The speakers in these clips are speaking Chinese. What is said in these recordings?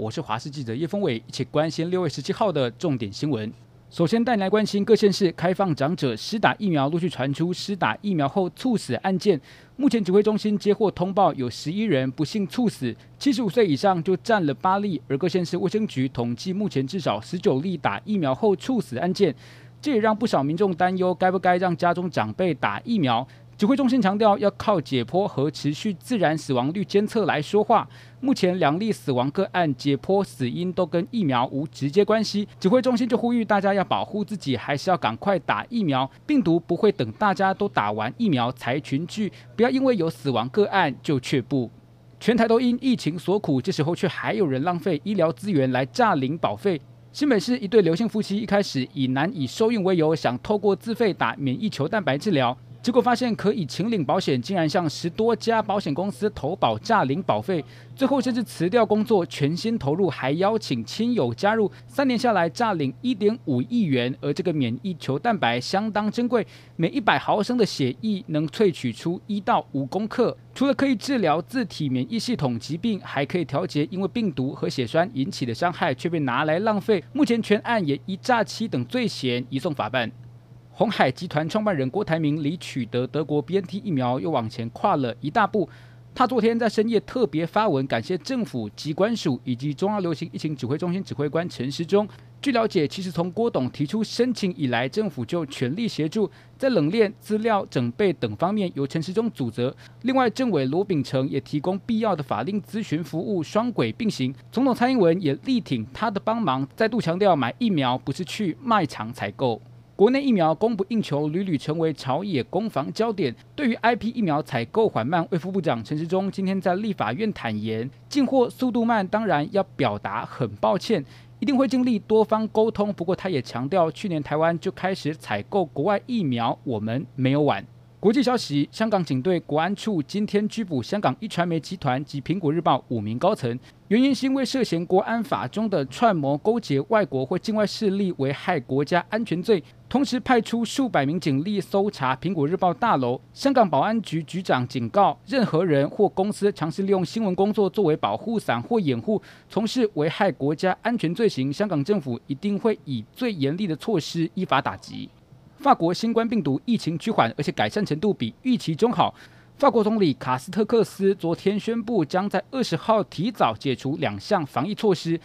我是华视记者叶峰伟，一起关心六月十七号的重点新闻。首先带来关心各县市开放长者施打疫苗，陆续传出施打疫苗后猝死案件。目前指挥中心接获通报，有十一人不幸猝死，七十五岁以上就占了八例。而各县市卫生局统计，目前至少十九例打疫苗后猝死案件，这也让不少民众担忧，该不该让家中长辈打疫苗？指挥中心强调，要靠解剖和持续自然死亡率监测来说话。目前两例死亡个案解剖死因都跟疫苗无直接关系。指挥中心就呼吁大家要保护自己，还是要赶快打疫苗。病毒不会等大家都打完疫苗才群聚，不要因为有死亡个案就却步。全台都因疫情所苦，这时候却还有人浪费医疗资源来诈领保费。新北市一对刘姓夫妻一开始以难以受孕为由，想透过自费打免疫球蛋白治疗。结果发现可以请领保险，竟然向十多家保险公司投保诈领保费，最后甚至辞掉工作，全心投入，还邀请亲友加入。三年下来诈领一点五亿元，而这个免疫球蛋白相当珍贵，每一百毫升的血液能萃取出一到五公克，除了可以治疗自体免疫系统疾病，还可以调节因为病毒和血栓引起的伤害，却被拿来浪费。目前全案也以诈欺等罪嫌移送法办。鸿海集团创办人郭台铭离取得德国 BNT 疫苗又往前跨了一大步。他昨天在深夜特别发文感谢政府、疾管署以及中央流行疫情指挥中心指挥官陈时中。据了解，其实从郭董提出申请以来，政府就全力协助，在冷链、资料整备等方面由陈时中主责。另外，政委罗秉成也提供必要的法令咨询服务，双轨并行。总统蔡英文也力挺他的帮忙，再度强调买疫苗不是去卖场采购。国内疫苗供不应求，屡屡成为朝野攻防焦点。对于 IP 疫苗采购缓慢，卫副部长陈时中今天在立法院坦言，进货速度慢，当然要表达很抱歉，一定会尽力多方沟通。不过，他也强调，去年台湾就开始采购国外疫苗，我们没有晚。国际消息：香港警队国安处今天拘捕香港一传媒集团及苹果日报五名高层，原因是因为涉嫌国安法中的串谋勾结外国或境外势力危害国家安全罪，同时派出数百名警力搜查苹果日报大楼。香港保安局局长警告，任何人或公司尝试利用新闻工作作为保护伞或掩护，从事危害国家安全罪行，香港政府一定会以最严厉的措施依法打击。法国新冠病毒疫情趋缓，而且改善程度比预期中好。法国总理卡斯特克斯昨天宣布，将在二十号提早解除两项防疫措施，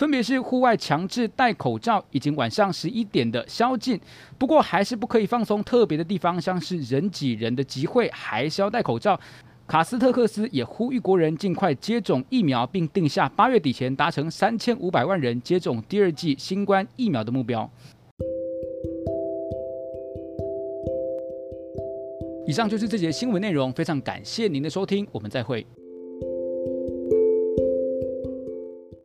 分别是户外强制戴口罩，以及晚上十一点的宵禁。不过，还是不可以放松特别的地方，像是人挤人的集会，还是要戴口罩。卡斯特克斯也呼吁国人尽快接种疫苗，并定下八月底前达成三千五百万人接种第二剂新冠疫苗的目标。以上就是这节新闻内容，非常感谢您的收听，我们再会。